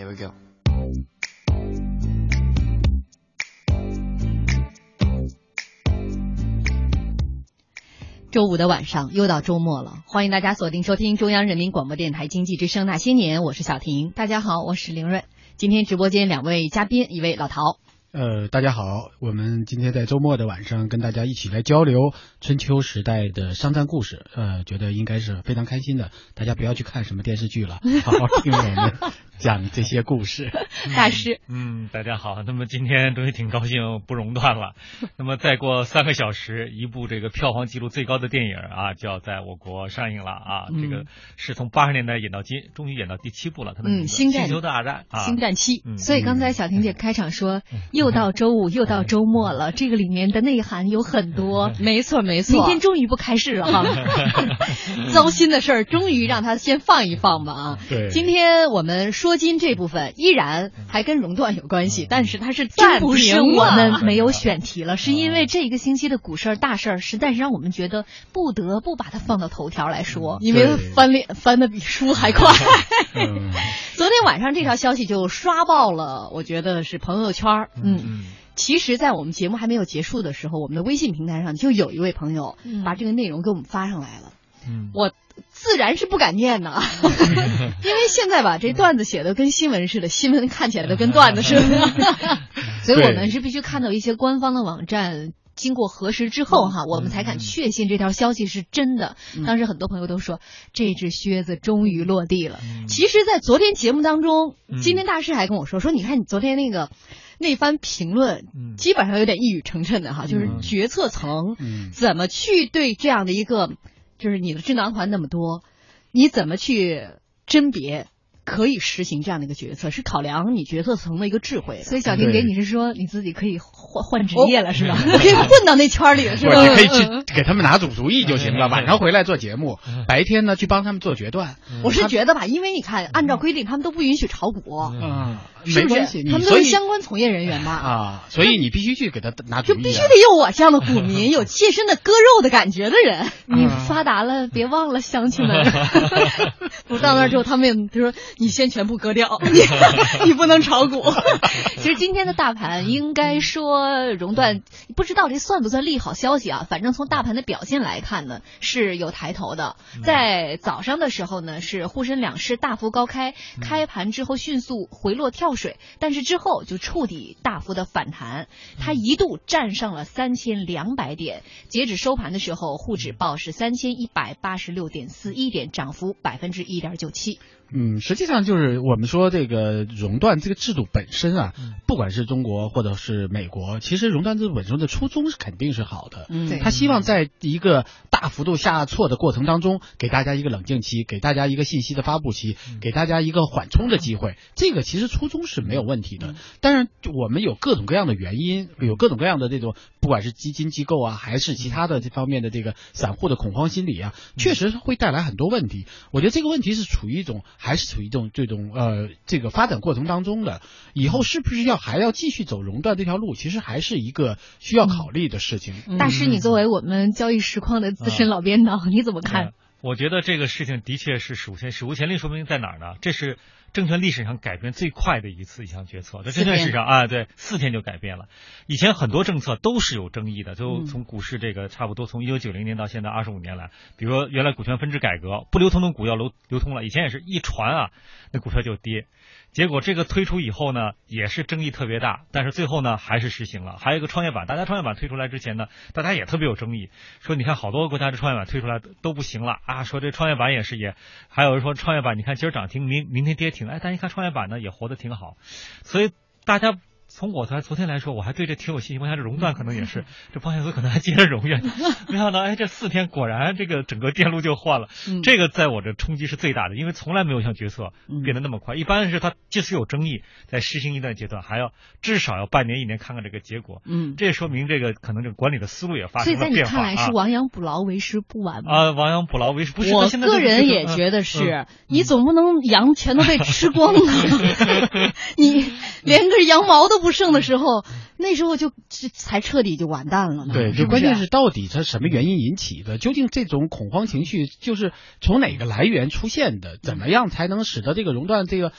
Here we go. 周五的晚上又到周末了，欢迎大家锁定收听中央人民广播电台经济之声那些年，我是小婷。大家好，我是凌睿。今天直播间两位嘉宾，一位老陶。呃，大家好，我们今天在周末的晚上跟大家一起来交流春秋时代的商战故事，呃，觉得应该是非常开心的。大家不要去看什么电视剧了，好好听我们讲这些故事。大师，嗯，大家好。那么今天终于挺高兴不熔断了。那么再过三个小时，一部这个票房纪录最高的电影啊，就要在我国上映了啊。这个是从八十年代演到今，终于演到第七部了。它的嗯，星战星球大战，星战七。嗯所以刚才小婷姐开场说，又到周五，又到周末了，这个里面的内涵有很多。没错没错。明天终于不开市了哈，糟心的事儿终于让他先放一放吧啊。对，今天我们说金这部分依然还跟熔断有关系，但是它是暂不是停我们 没有选题了，是因为这一个星期的股市儿大事儿实在是让我们觉得不得不把它放到头条来说，因为对翻脸翻的比书还快。嗯，昨天晚上这条消息就刷爆了，我觉得是朋友圈儿，嗯。嗯其实，在我们节目还没有结束的时候，我们的微信平台上就有一位朋友嗯把这个内容给我们发上来了。嗯，我自然是不敢念呐，因为现在吧，这段子写的跟新闻似的，新闻看起来都跟段子似的，所以我们是必须看到一些官方的网站。经过核实之后，哈，我们才敢确信这条消息是真的。当时很多朋友都说，这只靴子终于落地了。其实，在昨天节目当中，嗯。今天大师还跟我说，说你看你昨天那个那番评论，嗯。基本上有点一语成谶的哈，就是嗯。决策层嗯。怎么去对这样的一个，就是你的智囊团那么多，你怎么去甄别可以实行这样的一个决策，是考量你决策层的一个智慧的。所以小丁对给你是说你自己可以换换职业了是吧？可以混到那圈里了是吧？你可以嗯去给他们拿主主意就行了。晚上回来做节目，白天呢去帮他们做决断。我是觉得吧，因为你看，按照规定，他们都不允许炒股，嗯，是不是没关系，？他们都是相关从业人员吧？啊，所以你必须去给他拿主意、必须得有我这样的股民，有切身的割肉的感觉的人。你发达了，别忘了乡亲们。我到那儿之后，他们也就说：“你先全部割掉，你 你不能炒股。”其实今天的大盘应该说熔断，不知道这算不算利好消息啊？反正从大盘的表现来看呢，是有抬头的。在早上的时候呢，是沪深两市大幅高开，开盘之后迅速回落跳水，但是之后就触底大幅的反弹，它一度站上了三千两百点。截止收盘的时候，沪指报是三千一百八十六点四一点，涨幅百分之一点九七。嗯，实际上就是我们说这个熔断这个制度本身啊，不管是中国或者是美国，其实熔断制度本身的初衷是肯定是好的。嗯他希望在一个大幅度下挫的过程当中，给大家一个冷静期，给大家一个信息的发布期，给大家一个缓冲的机会。这个其实初衷是没有问题的。当然，我们有各种各样的原因，有各种各样的这种，不管是基金机构啊，还是其他的这方面的这个散户的恐慌心理啊，确实会带来很多问题。我觉得这个问题是处于一种还是处于一种这种呃这个发展过程当中的。以后是不是要还要继续走熔断这条路，其实还是一个需要考虑的事情。大师，你作为我们交易实况的资深老编导，你怎么看呃？我觉得这个事情的确是史无前史无前例，说明在哪儿呢？这是证券历史上改变最快的一次一项决策，在证券史上啊，对，四天就改变了。以前很多政策都是有争议的，就从股市这个差不多从一九九零年到现在二十五年来，比如说原来股权分置改革，不流通的股要流流通了，以前也是一传啊，那股票就跌。结果这个推出以后呢，也是争议特别大，但是最后呢还是实行了。还有一个创业板，大家创业板推出来之前呢，大家也特别有争议，说你看好多国家的创业板推出来都不行了啊，说这创业板也是也，还有人说创业板你看今儿涨停，明明天跌停，哎，但一看创业板呢也活得挺好，所以大家。从我才昨天来说，我还对这挺有信心。我想这熔断可能也是，这保险丝可能还接着熔下去。没想到，哎，这四天果然这个整个电路就换了。嗯这个在我这冲击是最大的，因为从来没有像决策变得那么快。一般是它即使有争议，在实行一段阶段，还要至少要半年一年看看这个结果。嗯，这说明这个可能这个管理的思路也发生了变化所以在你看来是啊。亡羊补牢为时不晚吗？啊，亡羊补牢为时不是。我个人也嗯觉得是嗯，你总不能羊全都被吃光了，你连根羊毛都不剩的时候，那时候就才彻底就完蛋了嘛。对，就关键是到底它什么原因引起的？究竟这种恐慌情绪就是从哪个来源出现的？怎么样才能使得这个熔断这个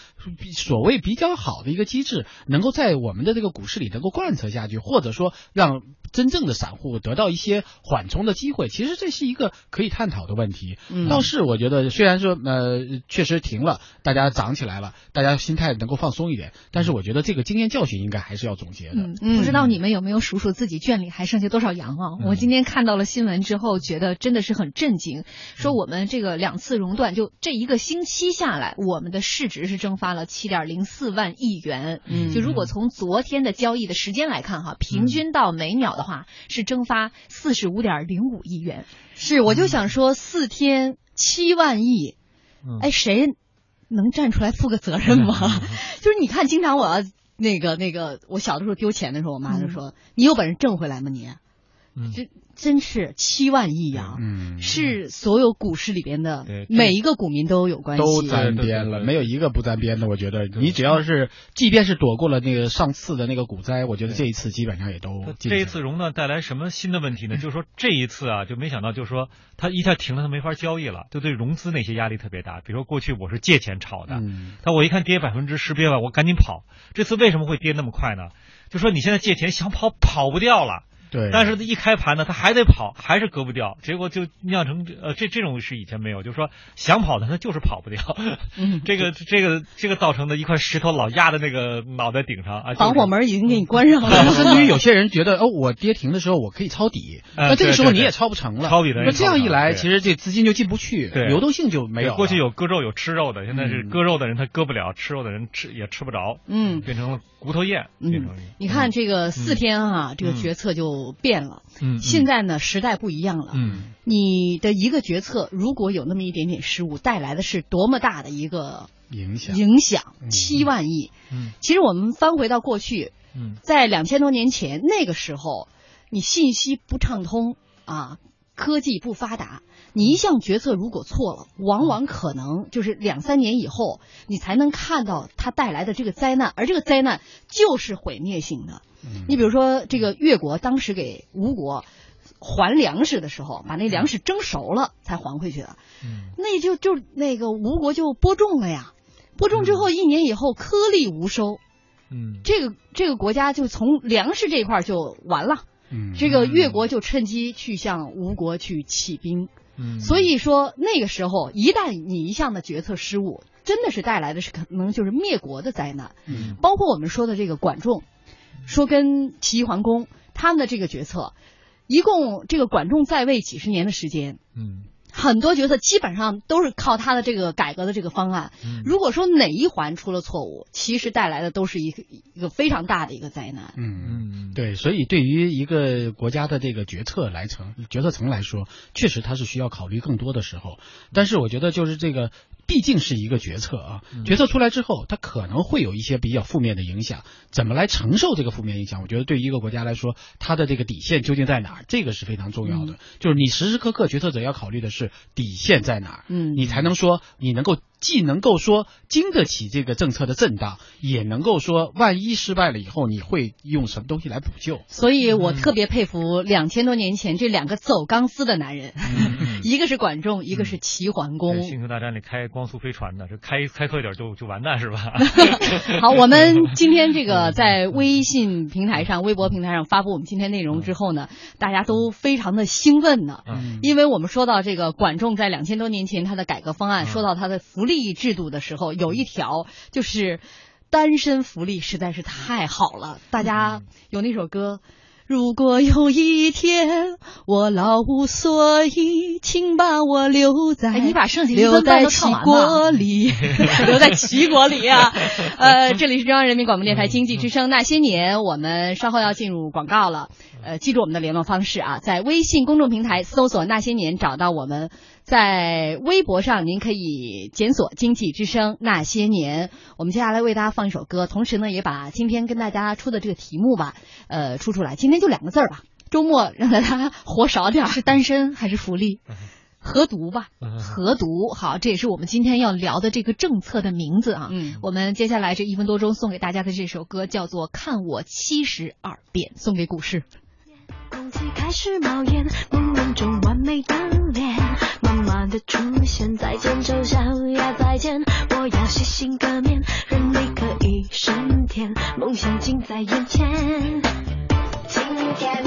所谓比较好的一个机制，能够在我们的这个股市里能够贯彻下去，或者说让真正的散户得到一些缓冲的机会？其实这是一个可以探讨的问题。嗯倒是我觉得，虽然说呃确实停了，大家涨起来了，大家心态能够放松一点，但是我觉得这个经验教训应该还是要总结的。嗯，不知道你们有没有数数自己圈里还剩下多少羊啊？我今天看到了新闻之后，觉得真的是很震惊，说我们这个两次熔断，就这一个星期下来，我们的市值是蒸发了七点零四万亿元。嗯就如果从昨天的交易的时间来看哈，平均到每秒的话是蒸发四十五点零五亿元。是，我就想说四天七万亿，哎，谁能站出来负个责任吗？就是你看，经常我要那个那个，我小的时候丢钱的时候，我妈就说：“你有本事挣回来吗你？”嗯这真是七万亿呀、嗯，是所有股市里边的对每一个股民都有关系。都沾边了，没有一个不沾边的。我觉得你只要是，即便是躲过了那个上次的那个股灾，我觉得这一次基本上也都这一次熔断带来什么新的问题呢？就是说这一次啊，就没想到，就是说它一下停了，它没法交易了，就对融资那些压力特别大。比如说过去我是借钱炒的，嗯但我一看跌百分之十别吧，我赶紧跑。这次为什么会跌那么快呢？就说你现在借钱想跑跑不掉了，对，但是一开盘呢，它还得跑，还是割不掉，结果就酿成这呃这这种是以前没有，就是说想跑的它就是跑不掉，嗯。这个这个这个造成的一块石头老压在那个脑袋顶上啊，防火门已经给你关上了。甚至于有些人觉得，哦，我跌停的时候我可以抄底，呃那这个时候你也抄不成了，抄底的人那这样一来，其实这资金就进不去，对流动性就没有了。过去有割肉有吃肉的，现在是嗯。割肉的人他割不了，吃肉的人吃也吃不着，嗯。变成了骨头宴，变嗯成，你看这个四天啊，这个决策就变了。嗯，现在呢，时代不一样了。嗯你的一个决策如果有那么一点点失误，带来的是多么大的一个影响，影响？嗯七万亿。嗯其实我们翻回到过去，嗯在两千多年前那个时候，你信息不畅通啊，科技不发达，你一项决策如果错了，往往可能就是两三年以后，你才能看到它带来的这个灾难，而这个灾难就是毁灭性的。嗯。你比如说，这个越国当时给吴国还粮食的时候，把那粮食蒸熟了才还回去的，嗯。那就就那个吴国就播种了呀，播种之后一年以后颗粒无收，嗯。这个这个国家就从粮食这一块就完了，嗯。这个越国就趁机去向吴国去起兵，嗯，所以说那个时候一旦你一项的决策失误，真的是带来的是可能就是灭国的灾难，嗯。包括我们说的这个管仲，说跟齐桓公他们的这个决策，一共这个管仲在位几十年的时间，嗯很多决策基本上都是靠他的这个改革的这个方案。嗯如果说哪一环出了错误，其实带来的都是一个一个非常大的一个灾难。嗯。嗯对，所以对于一个国家的这个决策来层决策层来说，确实他是需要考虑更多的时候。但是我觉得就是这个，毕竟是一个决策啊，决策出来之后，它可能会有一些比较负面的影响。怎么来承受这个负面影响？我觉得对于一个国家来说，它的这个底线究竟在哪儿，这个是非常重要的。就是你时时刻刻决策者要考虑的是底线在哪儿，嗯你才能说你能够既能够说经得起这个政策的震荡，也能够说万一失败了以后，你会用什么东西来补救。所以我特别佩服两千多年前这两个走钢丝的男人，一个是管仲，一个是齐桓公。星球大战里开光速飞船的，这开开错一点就就完蛋是吧？好，我们今天这个在微信平台上、微博平台上发布我们今天内容之后呢，大家都非常的兴奋呢，嗯。因为我们说到这个管仲在两千多年前他的改革方案，嗯。说到他的福利制度的时候，有一条就是单身福利实在是太好了，大家有那首歌。如果有一天我老无所依，请把我留在哎你把剩下一留在齐国里，留在齐国里啊！呃，这里是中央人民广播电台经济之声。那些年，我们稍后要进入广告了。呃，记住我们的联络方式啊，在微信公众平台搜索“那些年”找到我们，在微博上您可以检索“经济之声那些年”。我们接下来为大家放一首歌，同时呢，也把今天跟大家出的这个题目吧，呃，出出来。今天就两个字儿吧，周末让大家活少点儿。是单身还是福利？合读吧，合读好，这也是我们今天要聊的这个政策的名字啊。嗯，我们接下来这一分多钟送给大家的这首歌叫做《看我七十二变》，送给股市。空气开始冒烟，朦胧中完美的脸，的出现，再见丑小鸭，再见，我要洗心革面，人类可以升天，梦想近在眼前，今天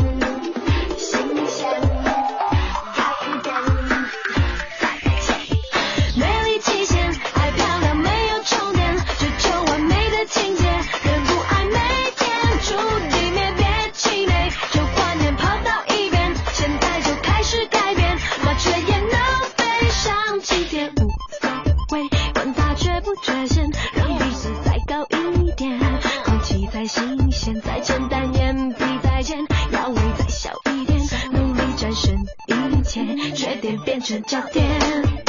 变成焦点。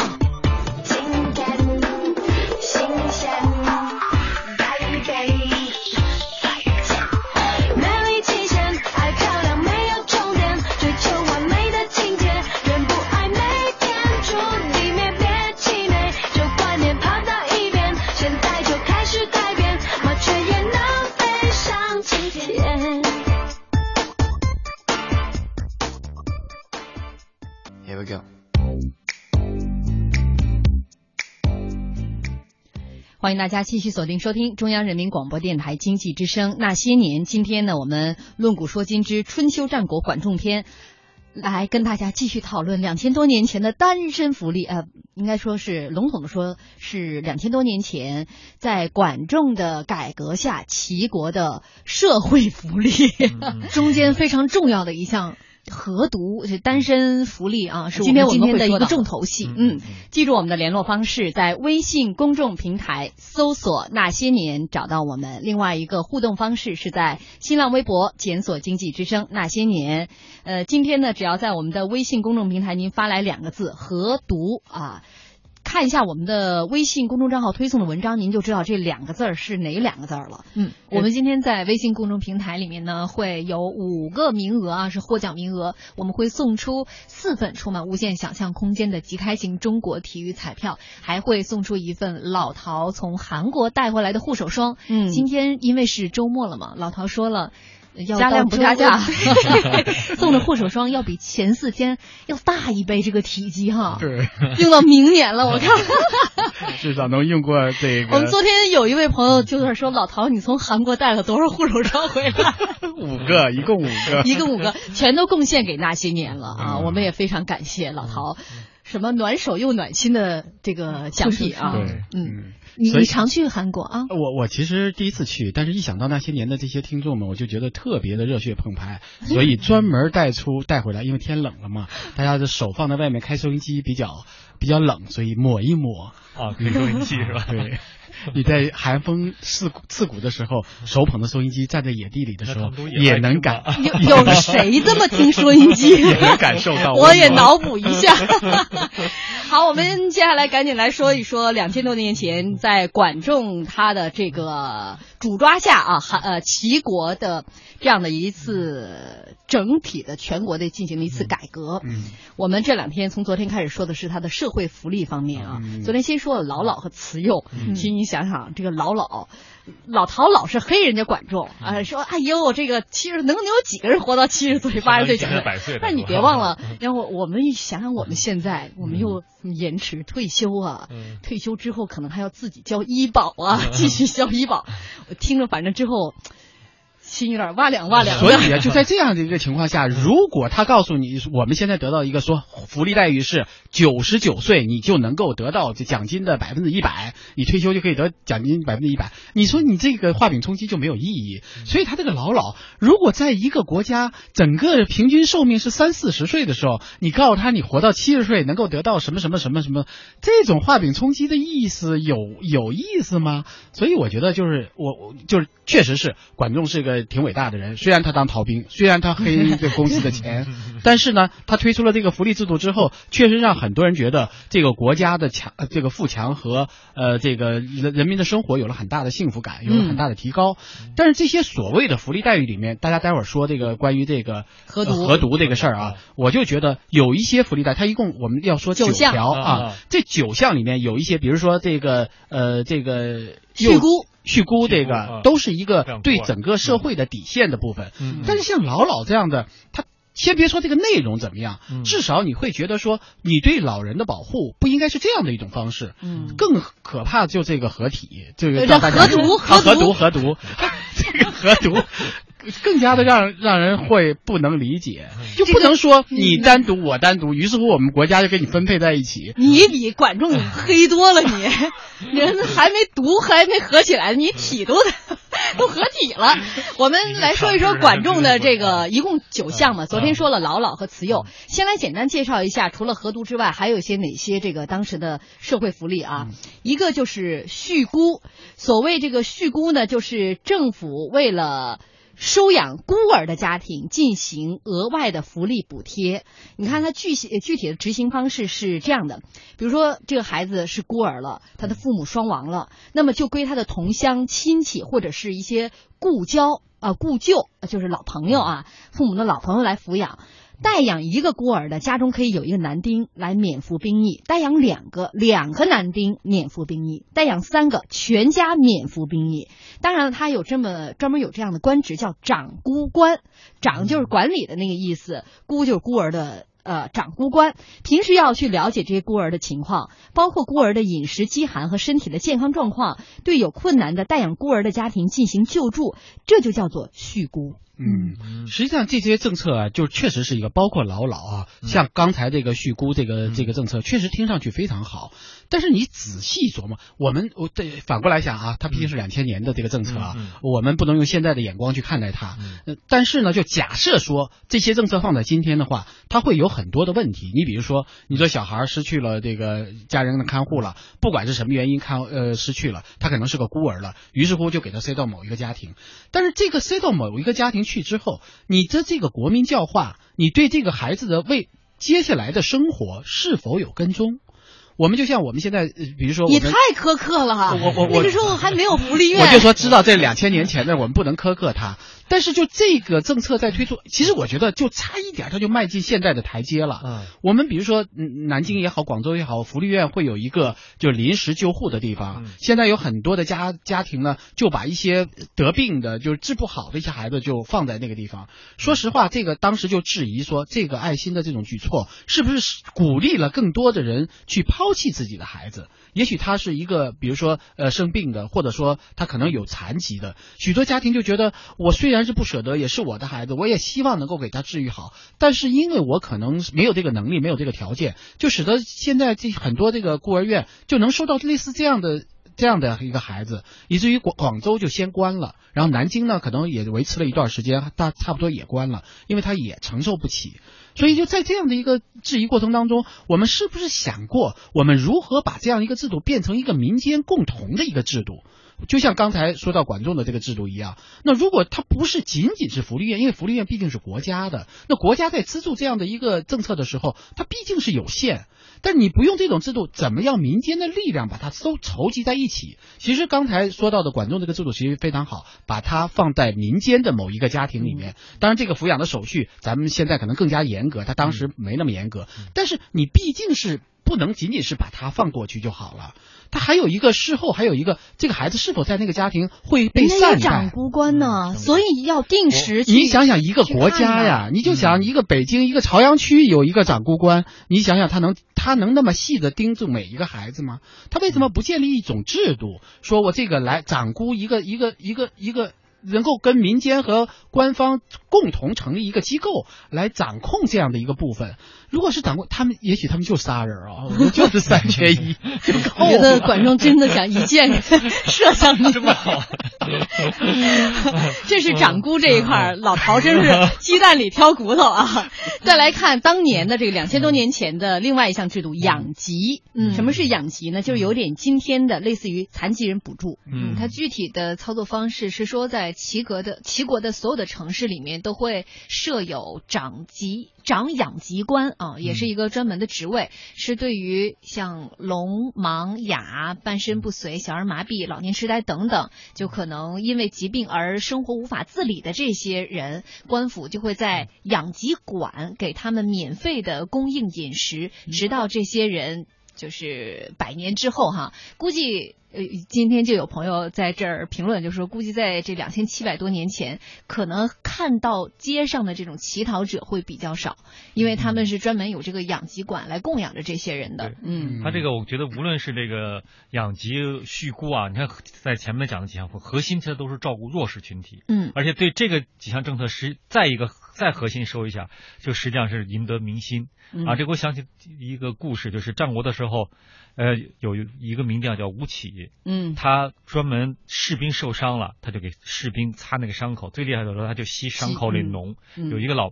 欢迎大家继续锁定收听中央人民广播电台经济之声那些年。今天呢，我们论古说今之春秋战国管仲篇，来跟大家继续讨论两千多年前的单身福利。呃，应该说是笼统的说，是两千多年前在管仲的改革下，齐国的社会福利 中间非常重要的一项。核毒是单身福利啊，是我们今天的一个重头戏。嗯，记住我们的联络方式，在微信公众平台搜索“那些年”找到我们。另外一个互动方式是在新浪微博检索“经济之声那些年”。呃，今天呢，只要在我们的微信公众平台您发来两个字“合读”啊。看一下我们的微信公众账号推送的文章，您就知道这两个字儿是哪两个字儿了。嗯，我们今天在微信公众平台里面呢，会有五个名额啊，是获奖名额，我们会送出四份充满无限想象空间的即开型中国体育彩票，还会送出一份老陶从韩国带回来的护手霜。嗯，今天因为是周末了嘛，老陶说了。加量不加价，送的护手霜要比前四天要大一倍，这个体积哈，对，用到明年了，我看，至少能用过这个。我们昨天有一位朋友就在说，老陶，你从韩国带了多少护手霜回来？五个，一共五个，一共五个，全都贡献给那些年了啊！我们也非常感谢老陶，什么暖手又暖心的这个奖品啊，嗯。你你常去韩国啊？我我其实第一次去，但是一想到那些年的这些听众们，我就觉得特别的热血澎湃，所以专门带出带回来，因为天冷了嘛，大家的手放在外面开收音机比较比较冷，所以抹一抹啊，开收音机是吧？对。你在寒风刺刺骨的时候，手捧着收音机站在野地里的时候，也能感有有谁这么听收音机？也能感受到。我也脑补一下。好，我们接下来赶紧来说一说两千多年前在管仲他的这个主抓下啊，韩呃齐国的这样的一次整体的全国的进行了一次改革。嗯，我们这两天从昨天开始说的是它的社会福利方面啊。昨天先说了老老和慈幼，其实你想想这个老老。老陶老是黑人家管仲啊，说哎呦，这个七十能能有几个人活到七十岁、八十岁、九十岁？但你别忘了，然后我们想想，我们现在我们又延迟退休啊，退休之后可能还要自己交医保啊，继续交医保。我听着，反正之后。心有点哇凉哇两。所以啊，就在这样的一个情况下，如果他告诉你，我们现在得到一个说福利待遇是九十九岁你就能够得到这奖金的百分之一百，你退休就可以得奖金百分之一百，你说你这个画饼充饥就没有意义。所以他这个老老，如果在一个国家整个平均寿命是三四十岁的时候，你告诉他你活到七十岁能够得到什么什么什么什么，这种画饼充饥的意思有有意思吗？所以我觉得就是我就是确实是管仲是个。挺伟大的人，虽然他当逃兵，虽然他黑 这公司的钱，但是呢，他推出了这个福利制度之后，确实让很多人觉得这个国家的强，呃这个富强和呃这个人人民的生活有了很大的幸福感，有了很大的提高。但是这些所谓的福利待遇里面，大家待会儿说这个关于这个核毒呃核毒这个事儿啊，我就觉得有一些福利待，他一共我们要说九九项啊条啊，这九项里面有一些，比如说这个呃这个续姑这个都是一个对整个社会的底线的部分。嗯。但是像老老这样的，他先别说这个内容怎么样，嗯。至少你会觉得说，你对老人的保护不应该是这样的一种方式。嗯，更可怕就这个合体，这个呃让大家核毒啊核核毒合毒，这个合毒 更加的让让人会不能理解，就不能说你单独我单独，于是乎我们国家就给你分配在一起。你比管仲黑多了你，人还没毒还没合起来，你体都 都合体了。我们来说一说管仲的这个一共九项嘛，昨天说了老老和慈幼，先来简单介绍一下，除了合毒之外，还有一些哪些这个当时的社会福利啊？一个就是续孤，所谓这个续孤呢，就是政府为了。收养孤儿的家庭进行额外的福利补贴。你看，它具体具体的执行方式是这样的：比如说，这个孩子是孤儿了，他的父母双亡了，那么就归他的同乡亲戚或者是一些故交啊、故旧，就是老朋友啊，父母的老朋友来抚养。代养一个孤儿的家中可以有一个男丁来免服兵役，代养两个，两个男丁免服兵役，代养三个，全家免服兵役。当然了，他有这么专门有这样的官职叫长孤官，长就是管理的那个意思，孤就是孤儿的。呃，长孤官平时要去了解这些孤儿的情况，包括孤儿的饮食、饥寒和身体的健康状况，对有困难的代养孤儿的家庭进行救助，这就叫做续孤。嗯，实际上这些政策啊，就确实是一个包括老老啊，像刚才这个续估这个这个政策，确实听上去非常好。但是你仔细琢磨，我们我对反过来想啊，它毕竟是两千年的这个政策啊，嗯我们不能用现在的眼光去看待它。呃但是呢，就假设说这些政策放在今天的话，它会有很多的问题。你比如说，你说小孩失去了这个家人的看护了，不管是什么原因看呃失去了，他可能是个孤儿了，于是乎就给他塞到某一个家庭。但是这个塞到某一个家庭去之后，你的这个国民教化，你对这个孩子的未接下来的生活是否有跟踪？我们就像我们现在，呃比如说你太苛刻了哈！我我我那个时候还没有福利院，我就说知道这两千年前的，我们不能苛刻它。但是就这个政策在推出，其实我觉得就差一点，它就迈进现在的台阶了。嗯我们比如说，嗯，南京也好，广州也好，福利院会有一个就临时救护的地方。嗯现在有很多的家家庭呢，就把一些得病的，就是治不好的一些孩子就放在那个地方。说实话，这个当时就质疑说，这个爱心的这种举措是不是鼓励了更多的人去抛弃自己的孩子？也许他是一个，比如说呃生病的，或者说他可能有残疾的，许多家庭就觉得，我虽然然是不舍得，也是我的孩子，我也希望能够给他治愈好，但是因为我可能没有这个能力，没有这个条件，就使得现在这很多这个孤儿院就能收到类似这样的。这样的一个孩子，以至于广广州就先关了，然后南京呢可能也维持了一段时间，大差不多也关了，因为他也承受不起。所以就在这样的一个质疑过程当中，我们是不是想过，我们如何把这样一个制度变成一个民间共同的一个制度？就像刚才说到管仲的这个制度一样，那如果它不是仅仅是福利院，因为福利院毕竟是国家的，那国家在资助这样的一个政策的时候，它毕竟是有限。但你不用这种制度，怎么样民间的力量把它都筹集在一起？其实刚才说到的管仲这个制度其实非常好，把它放在民间的某一个家庭里面。当然，这个抚养的手续咱们现在可能更加严格，他当时没那么严格。但是你毕竟是不能仅仅是把它放过去就好了，它还有一个事后，还有一个这个孩子是否在那个家庭会被散待长待。孤官呢，嗯所以要定时。你想想，一个国家呀，你就想一个北京一个朝阳区有一个长孤官，你想想他能他能那么细的盯住每一个孩子吗？他为什么不建立一种制度，说我这个来长孤一个一个一个一个能够跟民间和官方共同成立一个机构来掌控这样的一个部分？如果是掌控，他们也许他们就仨人啊，我们就是三缺一就够我觉得。管仲真的想一箭射向你，这么好，这是掌姑这一块儿，老陶真是鸡蛋里挑骨头啊！再来看当年的这个两千多年前的另外一项制度——养疾。嗯什么是养疾呢？就是有点今天的类似于残疾人补助。嗯它具体的操作方式是说，在齐国的齐国的所有的城市里面都会设有长疾长养疾官啊，也是一个专门的职位，是对于像聋、盲、哑、半身不遂、小儿麻痹、老年痴呆等等，就可能因为疾病而生活无法自理的这些人，官府就会在养疾馆给他们免费的供应饮食，直到这些人就是百年之后哈，估计。呃，今天就有朋友在这儿评论，就说估计在这两千七百多年前，可能看到街上的这种乞讨者会比较少，因为他们是专门有这个养鸡馆来供养着这些人的。嗯，他这个我觉得无论是这个养疾恤孤啊，你看在前面讲的几项核心，其实都是照顾弱势群体。嗯，而且对这个几项政策是再一个再核心说一下，就实际上是赢得民心啊。这给我想起一个故事，就是战国的时候。呃，有一个名将叫吴起，嗯，他专门士兵受伤了，他就给士兵擦那个伤口。最厉害的时候，他就吸伤口里脓。有一个老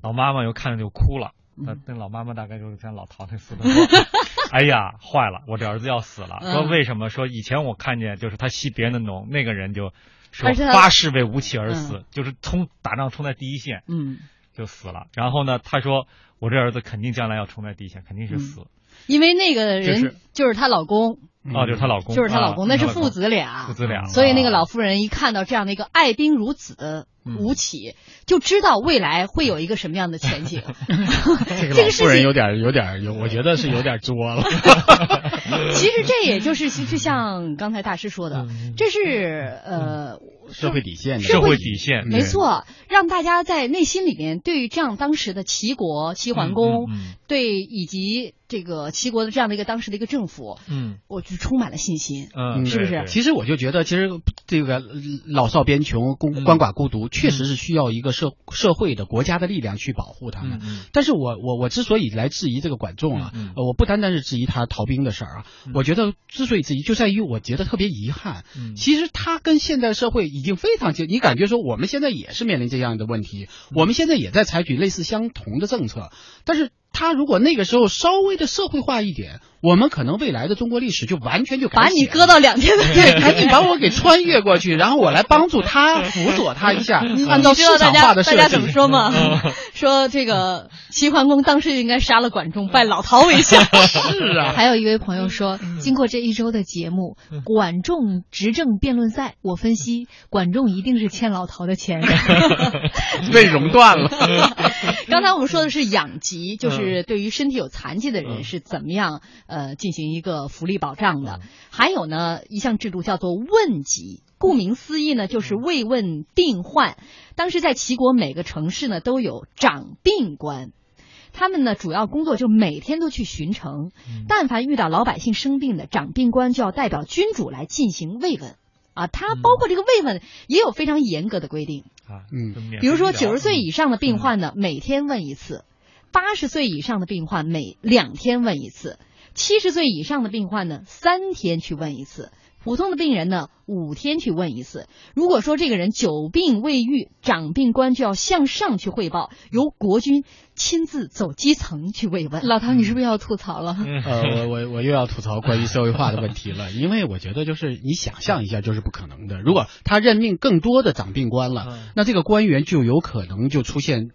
老妈妈又看着就哭了，那那老妈妈大概就是像老陶那似的，哎呀，坏了，我这儿子要死了。说为什么？说以前我看见就是他吸别人的脓，那个人就说发誓为吴起而死，就是冲打仗冲在第一线，嗯，就死了。然后呢，他说我这儿子肯定将来要冲在第一线，肯定是死。因为那个人就是她老公，哦，就是她老公，就是她老公，那是父子俩，父子俩。所以那个老妇人一看到这样的一个爱兵如子的吴起，就知道未来会有一个什么样的前景。这个妇 人有点有点有，我觉得是有点作了。其实这也就是就像刚才大师说的，这是呃。社会底线，社会底线，没错，让大家在内心里面对于这样当时的齐国齐桓公，对以及这个齐国的这样的一个当时的一个政府，嗯，我就充满了信心，嗯，是不是？其实我就觉得，其实这个老少边穷、孤鳏寡孤独，确实是需要一个社社会的国家的力量去保护他们。但是我我我之所以来质疑这个管仲啊，我不单单是质疑他逃兵的事儿啊，我觉得之所以质疑，就在于我觉得特别遗憾。其实他跟现代社会。已经非常近，你感觉说我们现在也是面临这样的问题，我们现在也在采取类似相同的政策，但是。他如果那个时候稍微的社会化一点，我们可能未来的中国历史就完全就把你搁到两天的对，赶紧把我给穿越过去，然后我来帮助他辅佐他一下。按照市场化的设计，大家怎么说吗？说这个齐桓公当时就应该杀了管仲，拜老陶为相。是啊。还有一位朋友说，经过这一周的节目，管仲执政辩论赛，我分析管仲一定是欠老陶的钱，被熔断了。刚才我们说的是养疾，就。是对于身体有残疾的人是怎么样呃进行一个福利保障的？还有呢，一项制度叫做问疾，顾名思义呢，就是慰问病患。当时在齐国每个城市呢都有长病官，他们呢主要工作就每天都去巡城，但凡遇到老百姓生病的，长病官就要代表君主来进行慰问。啊。他包括这个慰问也有非常严格的规定。啊，嗯，比如说九十岁以上的病患呢，每天问一次。八十岁以上的病患每两天问一次，七十岁以上的病患呢三天去问一次，普通的病人呢五天去问一次。如果说这个人久病未愈，长病官就要向上去汇报，由国君亲自走基层去慰问。老唐，你是不是要吐槽了？呃，我我我又要吐槽关于社会化的问题了，因为我觉得就是你想象一下就是不可能的。如果他任命更多的长病官了，那这个官员就有可能就出现。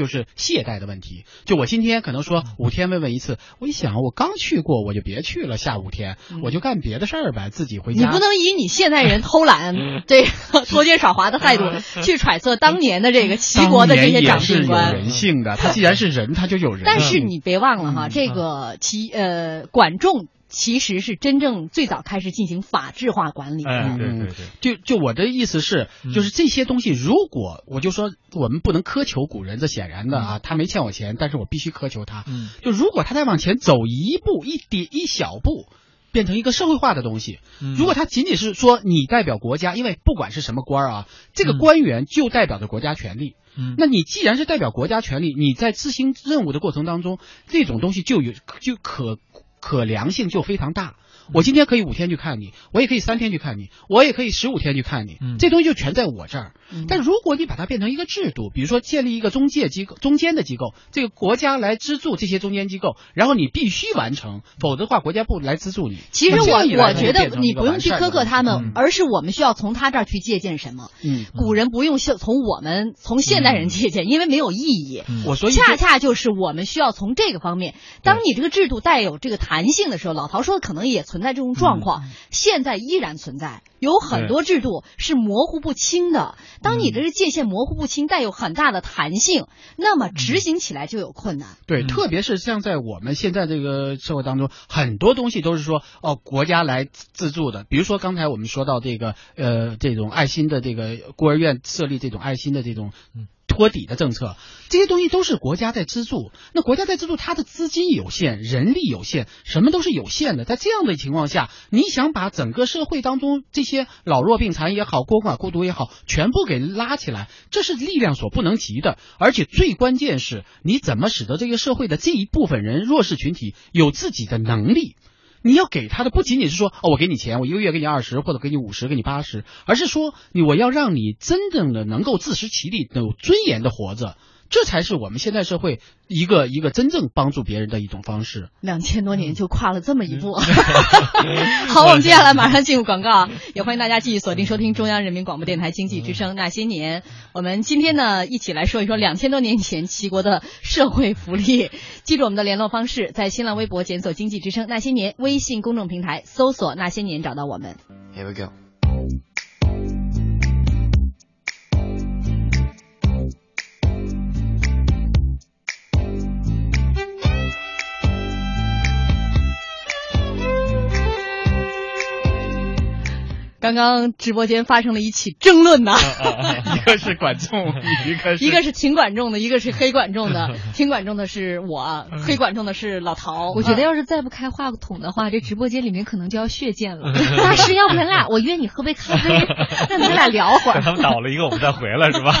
就是懈怠的问题。就我今天可能说五天慰问一次，我一想我刚去过，我就别去了。下五天我就干别的事儿呗，自己回家。你不能以你现代人偷懒、这个拖奸耍滑的态度 去揣测当年的这个齐国的这些长兵官。有人性的，他既然是人，他就有人。但是你别忘了哈，这个齐呃管仲。其实是真正最早开始进行法制化管理的。对对对，就就我的意思是，就是这些东西，如果我就说我们不能苛求古人，这显然的啊，他没欠我钱，但是我必须苛求他。嗯，就如果他再往前走一步，一点一小步，变成一个社会化的东西。如果他仅仅是说你代表国家，因为不管是什么官啊，这个官员就代表着国家权力。嗯，那你既然是代表国家权力，你在执行任务的过程当中，这种东西就有就可。可量性就非常大。我今天可以五天去看你，我也可以三天去看你，我也可以十五天去看你，嗯这东西就全在我这儿。但如果你把它变成一个制度，比如说建立一个中介机构、中间的机构，这个国家来资助这些中间机构，然后你必须完成，否则的话国家不来资助你。其实我我觉得你不用去苛刻他们嗯，而是我们需要从他这儿去借鉴什么。嗯，古人不用从从我们从现代人借鉴，因为没有意义。嗯我所以恰恰就是我们需要从这个方面，当你这个制度带有这个弹性的时候，老陶说的可能也存在这种状况，现在依然存在，有很多制度是模糊不清的。当你这个界限模糊不清，带有很大的弹性，那么执行起来就有困难。对，嗯特别是像在我们现在这个社会当中，很多东西都是说哦，国家来资助的。比如说刚才我们说到这个呃，这种爱心的这个孤儿院设立这种爱心的这种嗯托底的政策，这些东西都是国家在资助。那国家在资助，它的资金有限，人力有限，什么都是有限的。在这样的情况下，你想把整个社会当中这些老弱病残也好，孤寡孤独也好，全部给拉起来，这是力量所不能及的。而且最关键是，你怎么使得这个社会的这一部分人弱势群体有自己的能力？你要给他的不仅仅是说哦，我给你钱，我一个月给你二十，或者给你五十，给你八十，而是说你我要让你真正的能够自食其力，有尊严的活着，这才是我们现代社会一个一个真正帮助别人的一种方式。两千多年就跨了这么一步。好，我们接下来马上进入广告，啊，也欢迎大家继续锁定收听中央人民广播电台经济之声那些年。我们今天呢，一起来说一说两千多年前齐国的社会福利。记住我们的联络方式，在新浪微博检索“经济之声那些年”，微信公众平台搜索“那些年”找到我们。Here we go. 刚刚直播间发生了一起争论呐、一个是管仲，一个是 一个是挺管仲的，一个是黑管仲的。挺管仲的是我，黑管仲的是老陶。我觉得要是再不开话筒的话，这直播间里面可能就要血溅了。大师，要不咱俩我约你喝杯咖啡，让咱俩聊会儿。他们倒了一个，我们再回来是吧？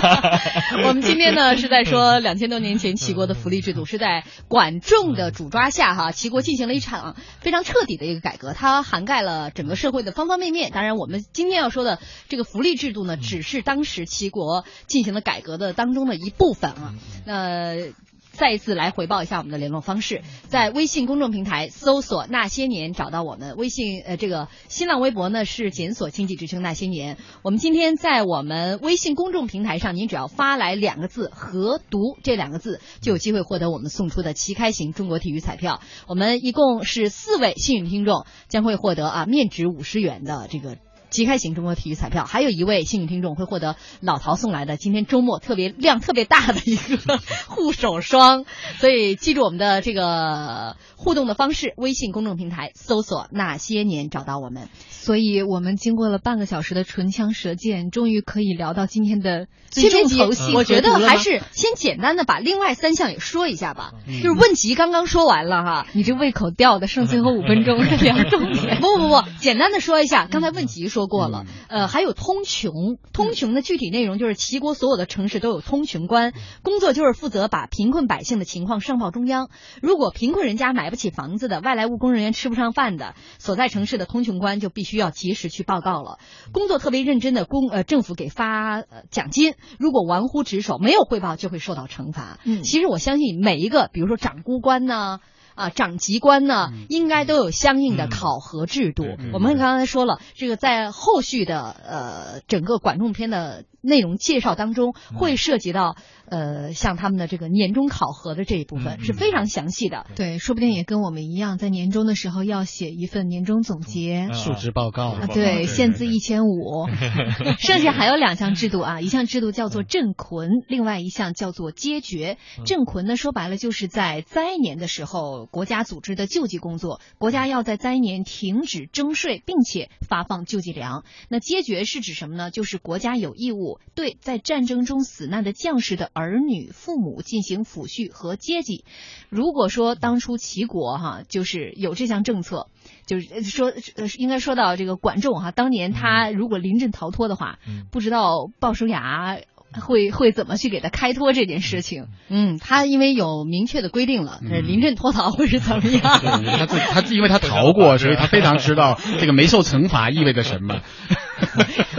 我们今天呢是在说两千多年前齐国的福利制度，是在管仲的主抓下哈，齐国进行了一场非常彻底的一个改革，它涵盖了整个社会的方方面面。当然，我们今天要说的这个福利制度呢，只是当时齐国进行了改革的当中的一部分啊。那。再一次来回报一下我们的联络方式，在微信公众平台搜索“那些年”找到我们，微信呃这个新浪微博呢是检索“经济之声那些年”。我们今天在我们微信公众平台上，您只要发来两个字“合读”这两个字，就有机会获得我们送出的旗开型中国体育彩票。我们一共是四位幸运听众，将会获得啊面值五十元的这个。即开型中国体育彩票，还有一位幸运听众会获得老陶送来的今天周末特别量特别大的一个护手霜，所以记住我们的这个互动的方式，微信公众平台搜索“那些年”找到我们。所以我们经过了半个小时的唇枪舌剑，终于可以聊到今天的重头戏。我觉得还是先简单的把另外三项也说一下吧。就是问题刚刚说完了哈，你这胃口吊的，剩最后五分钟聊 重点。不不不，简单的说一下，刚才问题说过了，呃，还有通穷，通穷的具体内容就是齐国所有的城市都有通穷官，工作就是负责把贫困百姓的情况上报中央。如果贫困人家买不起房子的，外来务工人员吃不上饭的，所在城市的通穷官就必须要及时去报告了。工作特别认真的公呃政府给发呃奖金，如果玩忽职守，没有汇报就会受到惩罚。嗯其实我相信每一个，比如说长孤官呢、啊，长级官呢，应该都有相应的考核制度。嗯我们刚才说了，这个在后续的呃整个管仲篇的内容介绍当中，会涉及到呃像他们的这个年终考核的这一部分、嗯是非常详细的。对，说不定也跟我们一样，在年终的时候要写一份年终总结。嗯述职报告啊，对，限资一千五，剩下还有两项制度啊，一项制度叫做镇捆，另外一项叫做接绝。镇捆呢，说白了就是在灾年的时候，国家组织的救济工作，国家要在灾年停止征税，并且发放救济粮。那接绝是指什么呢？就是国家有义务对在战争中死难的将士的儿女、父母进行抚恤和接济。如果说当初齐国哈，就是有这项政策，就是呃说呃应该说到这个管仲哈，当年他如果临阵逃脱的话，嗯不知道鲍叔牙会会怎么去给他开脱这件事情。嗯，他因为有明确的规定了，临阵脱逃会是怎么样？他自他因为他逃过，所以他非常知道这个没受惩罚意味着什么。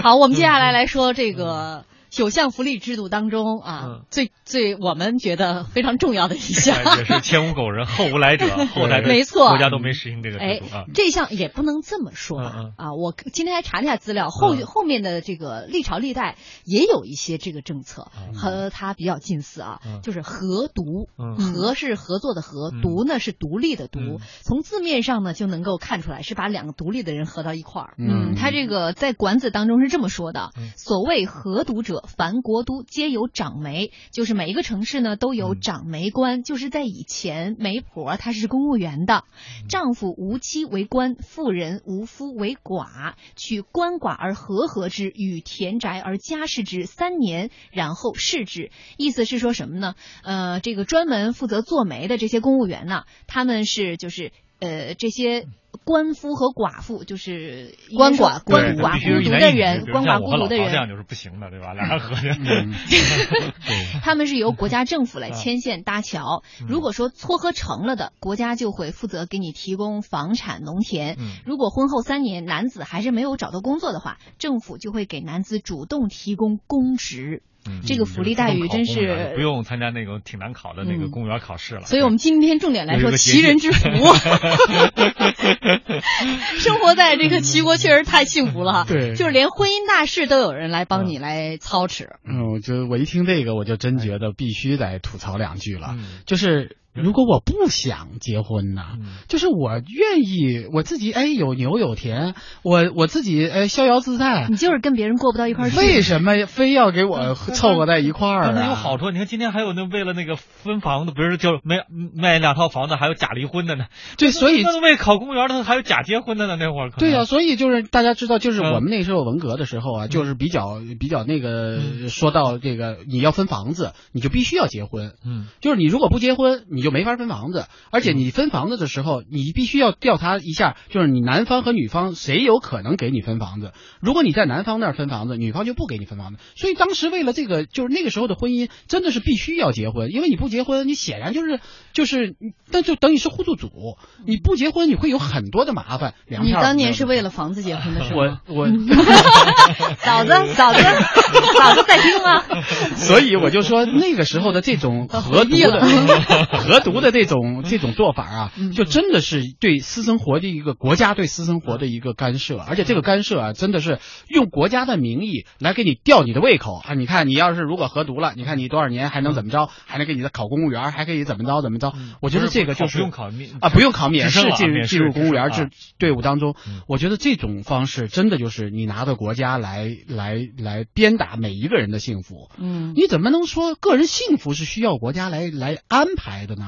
好，我们接下来来说这个。九项福利制度当中啊，最最我们觉得非常重要的一项，也是前无狗人后无来者，后代没错，国家都没实行这个制度啊。这项也不能这么说吧啊，我今天还查了一下资料，后后面的这个历朝历代也有一些这个政策和它比较近似啊，就是合独，合是合作的合，独呢是独立的独，从字面上呢就能够看出来是把两个独立的人合到一块儿。嗯，他这个在管子当中是这么说的：所谓合独者。凡国都皆有长媒，就是每一个城市呢都有长媒官，就是在以前媒婆她是公务员的，丈夫无妻为官，妇人无夫为寡，取官寡而和合之，与田宅而家事之三年，然后释之。意思是说什么呢？呃，这个专门负责做媒的这些公务员呢，他们是就是呃这些。官夫和寡妇就是官寡官寡孤独的人，官寡孤独的人这样就是不行的，对吧？俩人合 着，他们是由国家政府来牵线搭桥。如果说撮合成了的，国家就会负责给你提供房产、农田。如果婚后三年男子还是没有找到工作的话，政府就会给男子主动提供公职。这个福利待遇真是不用参加那个挺难考的那个公务员考试了。所以我们今天重点来说齐人之福。生活在这个齐国确实太幸福了哈。对，就是连婚姻大事都有人来帮你来操持。嗯，我就我一听这个，我就真觉得必须得吐槽两句了，就是。如果我不想结婚呢？就是我愿意我自己哎有牛有田，我我自己哎逍遥自在。你就是跟别人过不到一块儿去。为什么非要给我 凑合在一块儿？那有好处。你看今天还有那为了那个分房子，不是就没卖两套房子，还有假离婚的呢。对，所以那为考公务员的还有假结婚的呢。那会儿对呀，所以就是大家知道，就是我们那时候文革的时候啊，就是比较比较那个说到这个你要分房子，你就必须要结婚。嗯，就是你如果不结婚，你就没法分房子。而且你分房子的时候，你必须要调查一下，就是你男方和女方谁有可能给你分房子。如果你在男方那儿分房子，女方就不给你分房子。所以当时为了这个，就是那个时候的婚姻真的是必须要结婚，因为你不结婚，你显然就是就是，那就等于是互助组。你不结婚，你会有很多的麻烦。你当年是为了房子结婚的时候？我我 嫂子嫂子嫂子在听吗？所以我就说那个时候的这种合独的 合独的这种。这种做法啊，就真的是对私生活的一个国家对私生活的一个干涉，而且这个干涉啊，真的是用国家的名义来给你吊你的胃口啊！你看，你要是如果合读了，你看你多少年还能怎么着？还能给你的考公务员，还可以怎么着怎么着？我觉得这个就是不用考免啊，不用考免试进入进入公务员制队伍当中。我觉得这种方式真的就是你拿着国家来来来鞭打每一个人的幸福。嗯，你怎么能说个人幸福是需要国家来来安排的呢？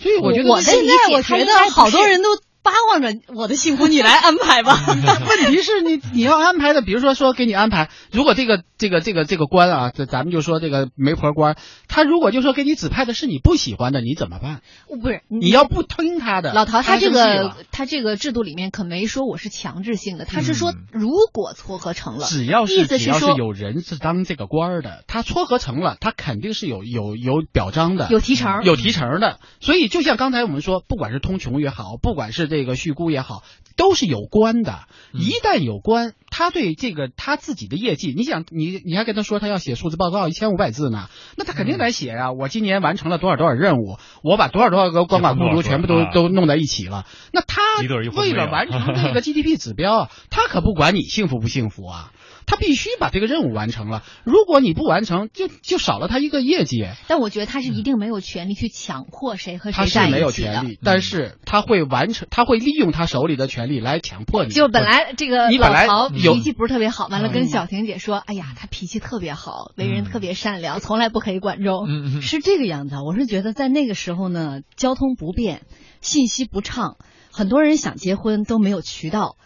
所以我觉得，我现在我觉得好多人都。巴望着我的幸福，你来安排吧。问题是你你要安排的，比如说说给你安排，如果这个这个这个这个官啊，这咱们就说这个媒婆官，他如果就说给你指派的是你不喜欢的，你怎么办？不是你要不听他的，老陶他这个他这个制度里面可没说我是强制性的，他是说如果撮合成了，只要是只要是有人是当这个官的，他撮合成了，他肯定是有有有表彰的，有提成，有提成的。所以就像刚才我们说，不管是通穷也好，不管是这。这个续估也好，都是有关的。一旦有关，他对这个他自己的业绩，你想，你你还跟他说他要写数字报告一千五百字呢，那他肯定得写啊。我今年完成了多少多少任务，我把多少多少个光管孤独全部都都弄在一起了。那他为了完成 这个 GDP 指标，他可不管你幸福不幸福啊。他必须把这个任务完成了，如果你不完成，就就少了他一个业绩。但我觉得他是一定没有权利去强迫谁和谁在一起的。他是没有权利，但是他会完成，他会利用他手里的权利来强迫你。就本来这个老曹脾气不是特别好，完了跟小婷姐说：“哎呀，他脾气特别好，为人特别善良，从来不可以管仲。”是这个样子。我是觉得在那个时候呢，交通不便，信息不畅，很多人想结婚都没有渠道。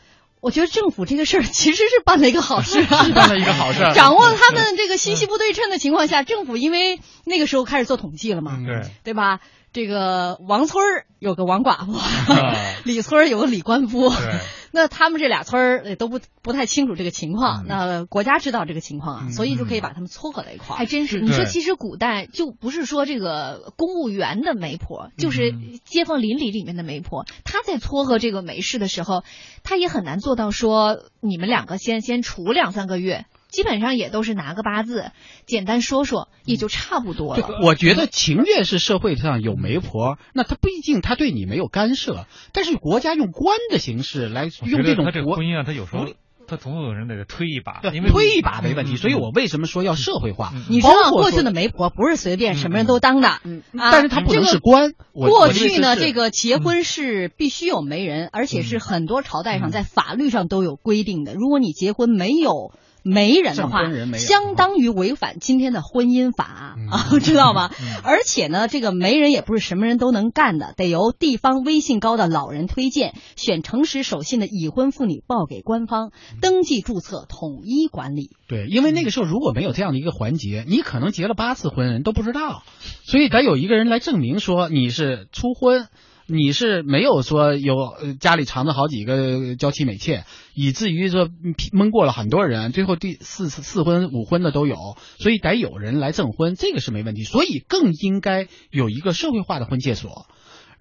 我觉得政府这个事儿其实是办了一个好事，是办了一个好事。掌握他们这个信息不对称的情况下，政府因为那个时候开始做统计了嘛，对对吧？这个王村儿有个王寡妇，李村儿有个李官夫，那他们这俩村儿也都不不太清楚这个情况，那国家知道这个情况啊，所以就可以把他们撮合在一块儿。还真是，你说其实古代就不是说这个公务员的媒婆，就是街坊邻里里面的媒婆，他在撮合这个媒事的时候，他也很难做到说你们两个先先处两三个月。基本上也都是拿个八字，简单说说也就差不多了。我觉得情愿是社会上有媒婆，那他毕竟他对你没有干涉，但是国家用官的形式来用这种他这个婚姻啊，他有时候他总有人得推一把，因为推一把没问题。所以我为什么说要社会化？你知道过去的媒婆不是随便什么人都当的，嗯，但是他不能是官。过去呢，这个结婚是必须有媒人，而且是很多朝代上在法律上都有规定的。如果你结婚没有。媒人的话，相当于违反今天的婚姻法啊，知道吗？而且呢，这个媒人也不是什么人都能干的，得由地方威信高的老人推荐，选诚实守信的已婚妇女报给官方登记注册，统一管理。对，因为那个时候如果没有这样的一个环节，你可能结了八次婚人都不知道，所以得有一个人来证明说你是初婚。你是没有说有家里藏着好几个娇妻美妾，以至于说蒙过了很多人，最后第四四婚五婚的都有，所以得有人来证婚，这个是没问题，所以更应该有一个社会化的婚介所。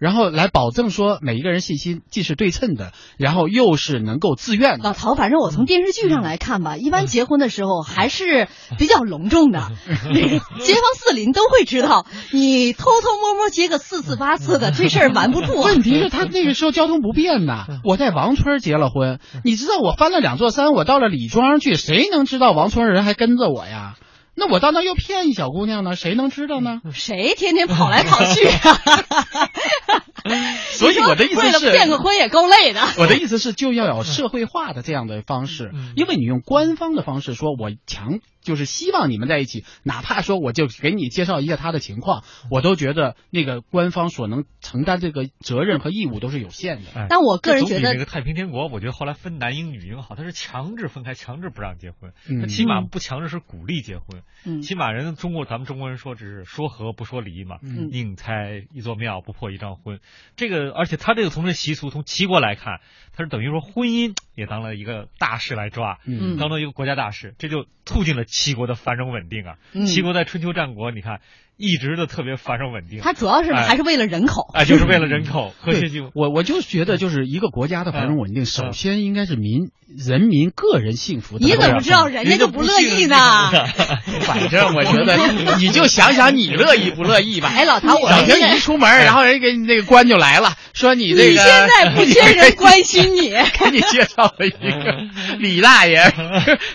然后来保证说每一个人信息既是对称的，然后又是能够自愿的。老陶，反正我从电视剧上来看吧，一般结婚的时候还是比较隆重的，街坊四邻都会知道。你偷偷摸摸结个四次八次的，这事儿瞒不住。问题是，他那个时候交通不便呐。我在王村结了婚，你知道我翻了两座山，我到了李庄去，谁能知道王村人还跟着我呀？那我到那又骗一小姑娘呢？谁能知道呢？谁天天跑来跑去啊？所以我的意思是，骗个婚也够累的。我的意思是，就要有社会化的这样的方式，因为你用官方的方式说，我强。就是希望你们在一起，哪怕说我就给你介绍一下他的情况，我都觉得那个官方所能承担这个责任和义务都是有限的。但我个人觉得，那个太平天国，我觉得后来分男婴女婴好，他是强制分开，强制不让结婚。他起码不强制是鼓励结婚。嗯，起码人中国咱们中国人说只是说和不说离嘛。嗯，宁拆一座庙，不破一张婚。这个而且他这个从这习俗从齐国来看，他是等于说婚姻也当了一个大事来抓，嗯，当做一个国家大事，这就促进了。齐国的繁荣稳定啊，齐国在春秋战国，你看。一直的特别繁荣稳定，它主要是还是为了人口，哎，就是为了人口。对，我我就觉得，就是一个国家的繁荣稳定，首先应该是民人民个人幸福。你怎么知道人家就不乐意呢？反正我觉得，你就想想你乐意不乐意吧。哎，老唐，我小平一出门，然后人给你那个官就来了，说你这个你现在不缺人 关心你，给你介绍了一个李大爷，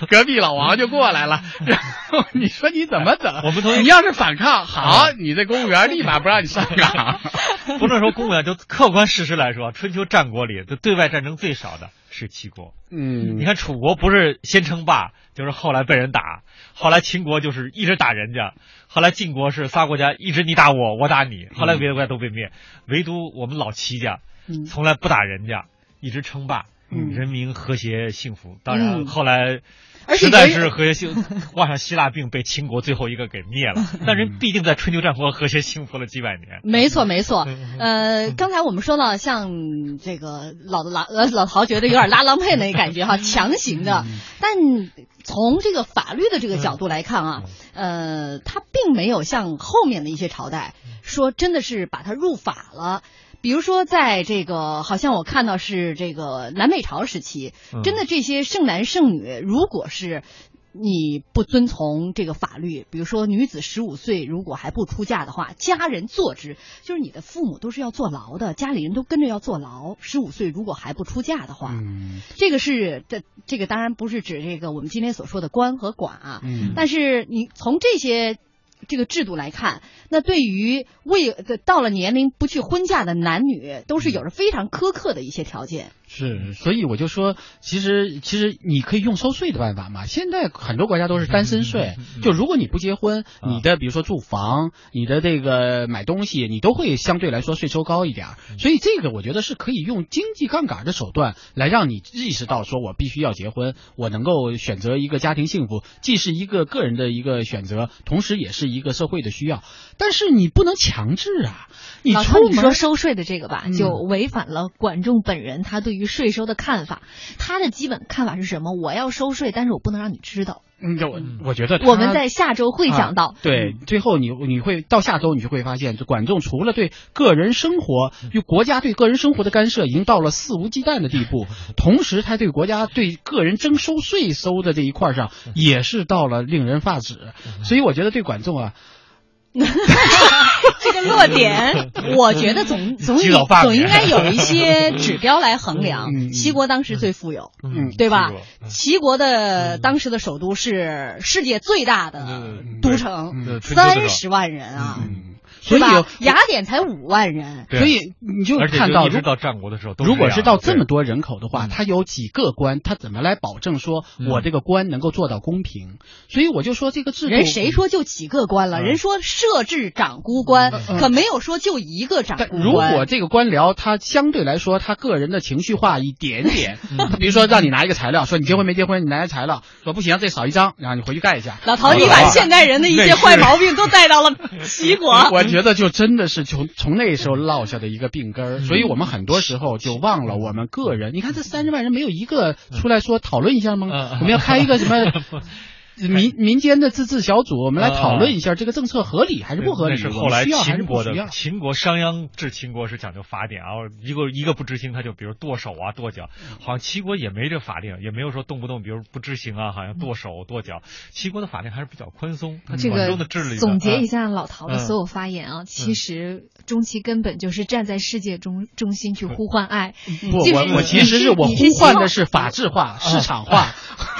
隔壁老王就过来了，然后你说你怎么整？我们同你要是反抗。好，你这公务员立马不让你上岗。不能说公务员，就客观事实来说，春秋战国里的对外战争最少的是齐国。嗯，你看楚国不是先称霸，就是后来被人打；后来秦国就是一直打人家；后来晋国是仨国家一直你打我，我打你；后来别的国家都被灭，唯独我们老齐家从来不打人家，一直称霸，人民和谐幸福。当然后来。实在是和谐幸，患上希腊病，被秦国最后一个给灭了。但人毕竟在春秋战国和谐幸福了几百年。没错，没错。呃，刚才我们说到像这个老的拉呃老陶觉得有点拉郎配那感觉哈，强行的。但从这个法律的这个角度来看啊，呃，他并没有像后面的一些朝代说真的是把它入法了。比如说，在这个好像我看到是这个南北朝时期，真的这些剩男剩女，如果是你不遵从这个法律，比如说女子十五岁如果还不出嫁的话，家人坐之，就是你的父母都是要坐牢的，家里人都跟着要坐牢。十五岁如果还不出嫁的话，这个是这这个当然不是指这个我们今天所说的官和寡啊，但是你从这些。这个制度来看，那对于未到了年龄不去婚嫁的男女，都是有着非常苛刻的一些条件。是，所以我就说，其实其实你可以用收税的办法嘛。现在很多国家都是单身税，就如果你不结婚，你的比如说住房，你的这个买东西，你都会相对来说税收高一点。所以这个我觉得是可以用经济杠杆的手段来让你意识到，说我必须要结婚，我能够选择一个家庭幸福，既是一个个人的一个选择，同时也是一。个社会的需要，但是你不能强制啊。你老出门你说收税的这个吧，嗯就违反了管仲本人他对于税收的看法。他的基本看法是什么？我要收税，但是我不能让你知道。嗯，就我我觉得我们在下周会讲到。啊对，最后你你会到下周你就会发现，这管仲除了对个人生活，就国家对个人生活的干涉已经到了肆无忌惮的地步，同时他对国家对个人征收税收的这一块上也是到了令人发指。所以我觉得对管仲啊，这个落点，我觉得总 总总应该有一些 指标来衡量。齐国当时最富有，嗯对吧？齐国的当时的首都是世界最大的嗯都城三十万人啊，嗯，所以？雅典才五万人，所以你就看到就一直到战国的时候都如果是到这么多，人口的话，嗯他有几个官，他怎么来保证说嗯我这个官能够做到公平？所以我就说这个制度，人谁说就几个官了？嗯人说设置长孤官可没有说就一个长官。如果这个官僚他相对来说他个人的情绪化一点点，比如说让你拿一个材料，说你结婚没结婚，你拿一材料，说不行，这少一张，然后你回去盖一下。老陶，你把现代人的一些坏毛病都带到了齐国。我觉得就真的是从从那时候落下的一个病根儿，所以我们很多时候就忘了我们个人。你看这三十万人没有一个出来说讨论一下吗？嗯我们要开一个什么 民民间的自治小组，我们来讨论一下这个政策合理还是不合理，那是后来秦国的？秦国商鞅治秦国是讲究法典啊，一个一个不执行他就比如剁手啊剁脚，好像齐国也没这法令，也没有说动不动比如不执行啊，好像剁手剁脚。齐国的法令还是比较宽松，它这个治理总结一啊下老陶的所有发言啊，其实中期根本就是站在世界中中心去呼唤爱。不，我我其实是我呼唤的是法治化、市场化、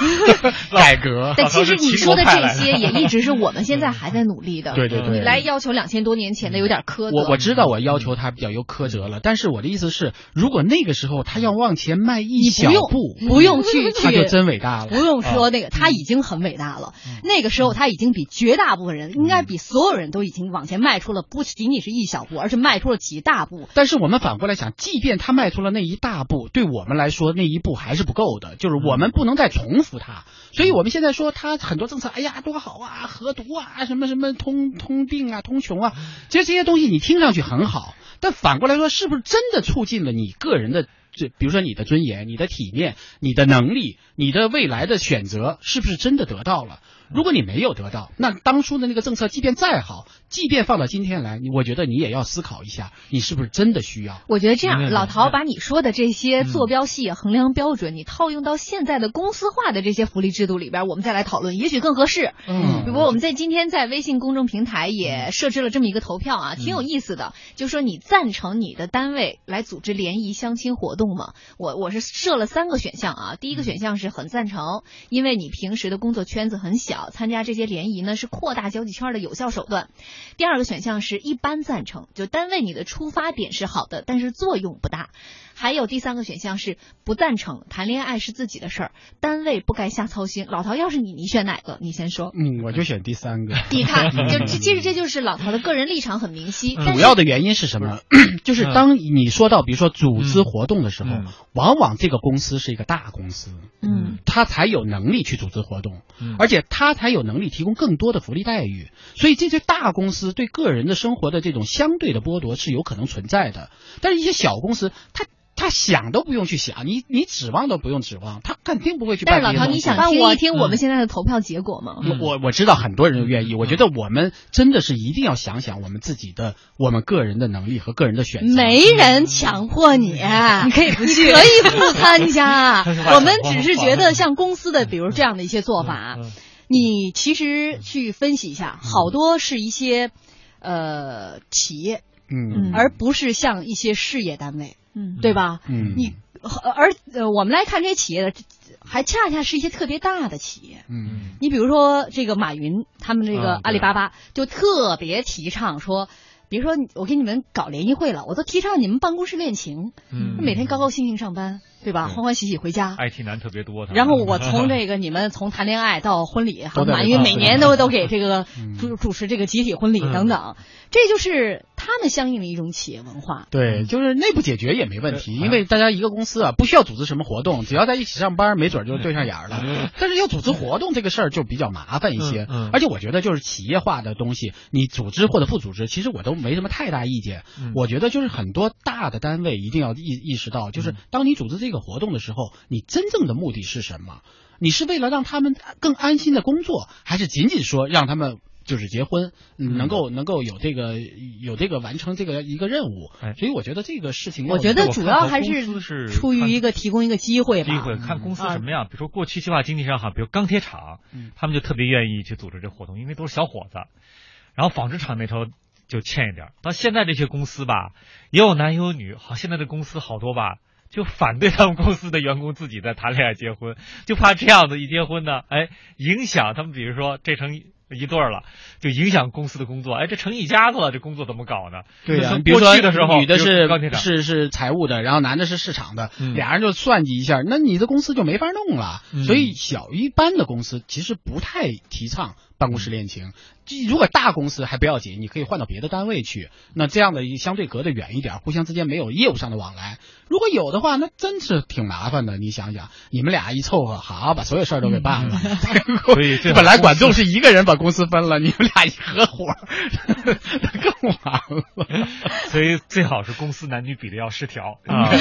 改革。但其实你说的这些也一直是我们现在还在努力的。对对对，你来要求两千多年前的有点苛责。我我知道我要求他比较有苛责了，但是我的意思是，如果那个时候他要往前迈一你小不用步，不用去 他就去真伟大了。不用说那个，他已经很伟大了。那个时候他已经比绝大部分人，应该比所有人都已经往前迈出了不仅仅是一小步，而是迈出了几大步。但是我们反过来想，即便他迈出了那一大步，对我们来说那一步还是不够的，就是我们不能再重复他。所以我们现在说他很多政策，哎呀多好啊，核毒啊，什么什么通通病啊，通穷啊，其实这些东西你听上去很好，但反过来说，是不是真的促进了你个人的？这比如说你的尊严、你的体面、你的能力、你的未来的选择，是不是真的得到了？如果你没有得到，那当初的那个政策，即便再好，即便放到今天来，我觉得你也要思考一下，你是不是真的需要？我觉得这样，老陶把你说的这些坐标系、衡量标准，你套用到现在的公司化的这些福利制度里边，我们再来讨论，也许更合适。嗯不过我们在今天在微信公众平台也设置了这么一个投票啊，挺有意思的，就说你赞成你的单位来组织联谊相亲活动吗？我我是设了三个选项啊，第一个选项是很赞成，因为你平时的工作圈子很小，参加这些联谊呢是扩大交际圈的有效手段。第二个选项是一般赞成，就单位你的出发点是好的，但是作用不大。还有第三个选项是不赞成，谈恋爱是自己的事儿，单位不该瞎操心。老陶，要是你，你选哪个？你先说。嗯，我就选第三个。你看，就这其实这就是老陶的个人立场很明晰，主要的原因是什么？就是当你说到比如说组织活动的时候，嗯往往这个公司是一个大公司，嗯，他才有能力去组织活动，嗯而且他才有能力提供更多的福利待遇。所以这些大公司对个人的生活的这种相对的剥夺是有可能存在的，但是一些小公司，他他想都不用去想，你你指望都不用指望，他肯定不会去但是老陶。你想。听一听我们现在的投票结果吗？我我我知道很多人愿意，我觉得我们真的是一定要想想我们自己的、我们个人的能力和个人的选择。没人强迫你，你可以不去，可以不参加。我们只是觉得像公司的，比如这样的一些做法，嗯你其实去分析一下，好多是一些呃企业，嗯。而不是像一些事业单位，嗯，对吧？嗯，你而呃，我们来看这些企业的，还恰恰是一些特别大的企业。嗯你比如说这个马云，他们这个阿里巴巴就特别提倡说，比如说我给你们搞联谊会了，我都提倡你们办公室恋情，嗯每天高高兴兴上班，对吧？欢欢喜喜回家。IT 男特别多，然后我从 这个你们从谈恋爱到婚礼，好，马云每年都都给这个嗯主主持这个集体婚礼嗯等等，这就是他他们相应的一种企业文化。对，就是内部解决也没问题，因为大家一个公司啊，不需要组织什么活动，只要在一起上班，没准就对上眼儿了。但是要组织活动这个事儿就比较麻烦一些，而且我觉得就是企业化的东西，你组织或者不组织，其实我都没什么太大意见。我觉得就是很多大的单位一定要意意识到，就是当你组织这个活动的时候，你真正的目的是什么？你是为了让他们更安心的工作，还是仅仅说让他们就是结婚，能够能够有这个有这个完成这个一个任务？所以我觉得这个事情，我觉得主要还是出于一个提供一个机会吧。机会看公司什么样，比如说过去计划经济上哈，比如钢铁厂，他们就特别愿意去组织这活动，因为都是小伙子。然后纺织厂那头就欠一点。到现在这些公司吧，也有男也有女，好，现在的公司好多吧。就反对他们公司的员工自己在谈恋爱结婚，就怕这样子一结婚呢，哎，影响他们，比如说这成一对儿了，就影响公司的工作，哎，这成一家子了，这工作怎么搞呢？对呀，比如说的时候，女的是是是财务的，然后男的是市场的，俩人就算计一下，那你的公司就没法弄了。所以小一般的公司其实不太提倡办公室恋情。如果大公司还不要紧，你可以换到别的单位去，那这样的相对隔得远一点，互相之间没有业务上的往来。如果有的话，那真是挺麻烦的。你想想，你们俩一凑合，好把所有事儿都给办了。所以本来管仲是一个人把公司分了，你们俩一合伙，更完了。所以最好是公司男女比例要失调 啊。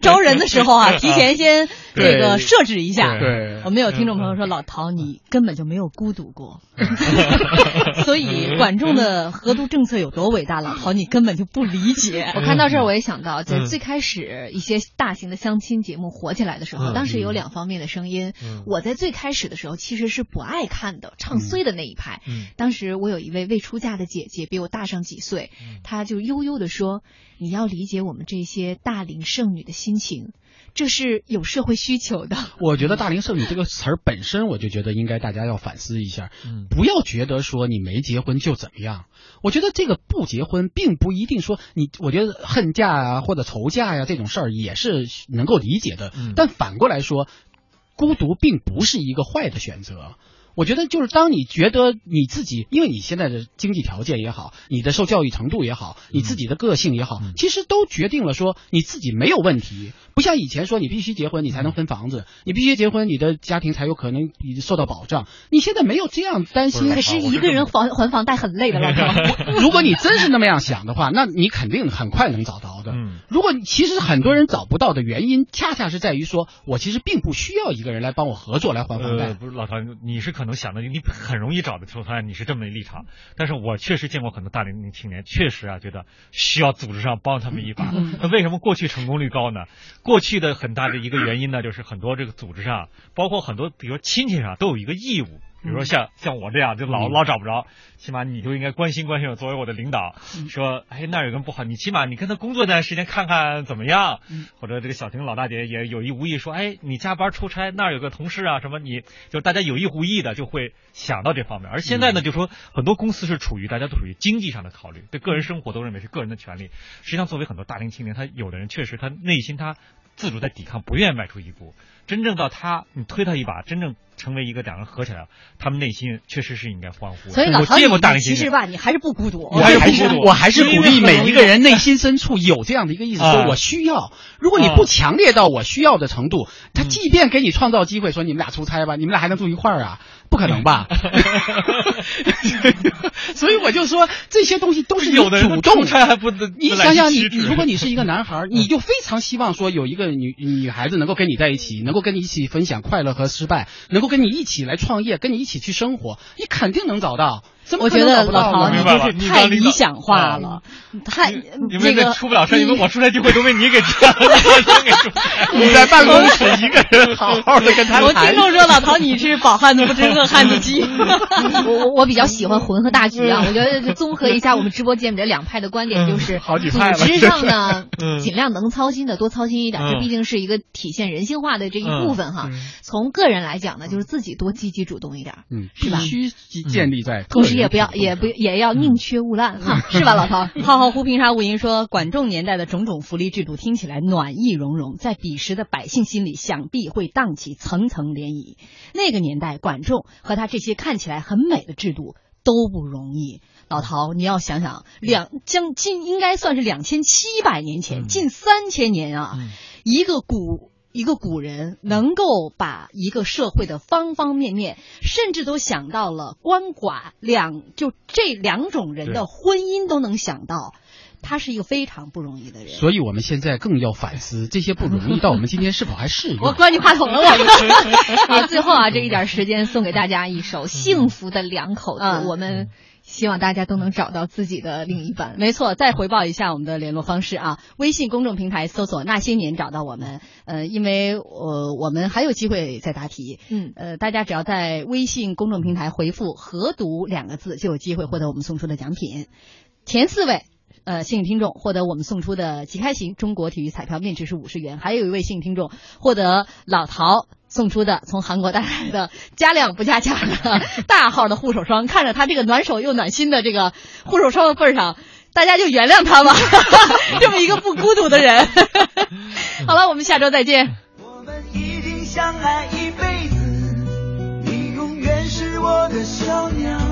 招人的时候啊，提前先这个设置一下。对，我们有听众朋友说，老陶你根本就没有孤独过。所以管仲的合读政策有多伟大，老陶你根本就不理解。我看到这儿，我也想到，在最开始一些大型的相亲节目火起来的时候，当时有两方面的声音。我在最开始的时候其实是不爱看的，唱衰的那一派。当时我有一位未出嫁的姐姐，比我大上几岁，她就悠悠的说：“你要理解我们这些大龄剩女的心情。”这是有社会需求的。我觉得“大龄剩女”这个词儿本身，我就觉得应该大家要反思一下，不要觉得说你没结婚就怎么样。我觉得这个不结婚，并不一定说你，我觉得恨嫁啊或者愁嫁呀这种事儿也是能够理解的。但反过来说，孤独并不是一个坏的选择。我觉得就是当你觉得你自己，因为你现在的经济条件也好，你的受教育程度也好，你自己的个性也好，其实都决定了说你自己没有问题。不像以前说你必须结婚你才能分房子，你必须结婚你的家庭才有可能受到保障。你现在没有这样担心，可是一个人还还房贷很累的，老公。如果你真是那么样想的话，那你肯定很快能找到的。如果其实很多人找不到的原因，恰恰是在于说我其实并不需要一个人来帮我合作来还房贷。不是老唐，你是可能想的你很容易找的出来，你是这么一立场。但是我确实见过很多大龄青年，确实啊觉得需要组织上帮他们一把。那为什么过去成功率高呢？过去的很大的一个原因呢，就是很多这个组织上，包括很多比如亲戚上，都有一个义务。比如说像像我这样就老老找不着，起码你就应该关心关心我，作为我的领导，说哎那儿有个人不好，你起码你跟他工作一段时间看看怎么样，或者这个小婷老大姐也有意无意说哎你加班出差那儿有个同事啊什么你就大家有意无意的就会想到这方面，而现在呢就说很多公司是处于大家都属于经济上的考虑，对个人生活都认为是个人的权利，实际上作为很多大龄青年，他有的人确实他内心他自主在抵抗，不愿意迈出一步。真正到他，你推他一把，真正成为一个两人合起来，他们内心确实是应该欢呼。所以老陶，其实吧，你还是不孤独。我还是我还是鼓励每一个人内心深处有这样的一个意思，说我需要。如果你不强烈到我需要的程度，他即便给你创造机会，说你们俩出差吧，你们俩还能住一块儿啊？不可能吧？所以我就说这些东西都是有的主动的还不你想想，你如果你是一个男孩，你就非常希望说有一个女女孩子能够跟你在一起，能够跟你一起分享快乐和失败，能够跟你一起来创业，跟你一起去生活，你肯定能找到。我觉得老陶你就是太理想化了，太这个出不了差，因为我出来机会都被你给占了。你在办公室一个人好好的跟他谈。我听众说老陶你是饱汉子不知饿汉子饥。我我我比较喜欢混合大局啊，我觉得综合一下我们直播间里这两派的观点，就是组织上呢尽量能操心的多操心一点，这毕竟是一个体现人性化的这一部分哈。从个人来讲呢，就是自己多积极主动一点，嗯，是吧？必须建立在同时。也不要，也不也要宁缺毋滥哈，是吧，老陶？浩浩乎平沙无垠说，管仲年代的种种福利制度听起来暖意融融，在彼时的百姓心里想必会荡起层层涟漪。那个年代，管仲和他这些看起来很美的制度。都不容易。老陶，你要想想，两将近应该算是两千七百年前，近三千年啊，一个古一个古人能够把一个社会的方方面面，甚至都想到了鳏寡两就这两种人的婚姻都能想到。他是一个非常不容易的人，所以我们现在更要反思这些不容易到我们今天是否还适用。我关你话筒了，我。啊，最后啊，这一点时间送给大家一首《幸福的两口子》，我们希望大家都能找到自己的另一半。没错，再回报一下我们的联络方式啊，微信公众平台搜索“那些年”找到我们。呃，因为呃我们还有机会再答题。嗯，呃，大家只要在微信公众平台回复“合读”两个字，就有机会获得我们送出的奖品。前四位。呃，幸运听众获得我们送出的即开型中国体育彩票，面值是五十元。还有一位幸运听众获得老陶送出的从韩国带来的加量不加价的大号的护手霜看着他这个暖手又暖心的这个护手霜的份上大家就原谅他吧 这么一个不孤独的人。好了我们下周再见。我们一定相爱一辈子你永远是我的小鸟。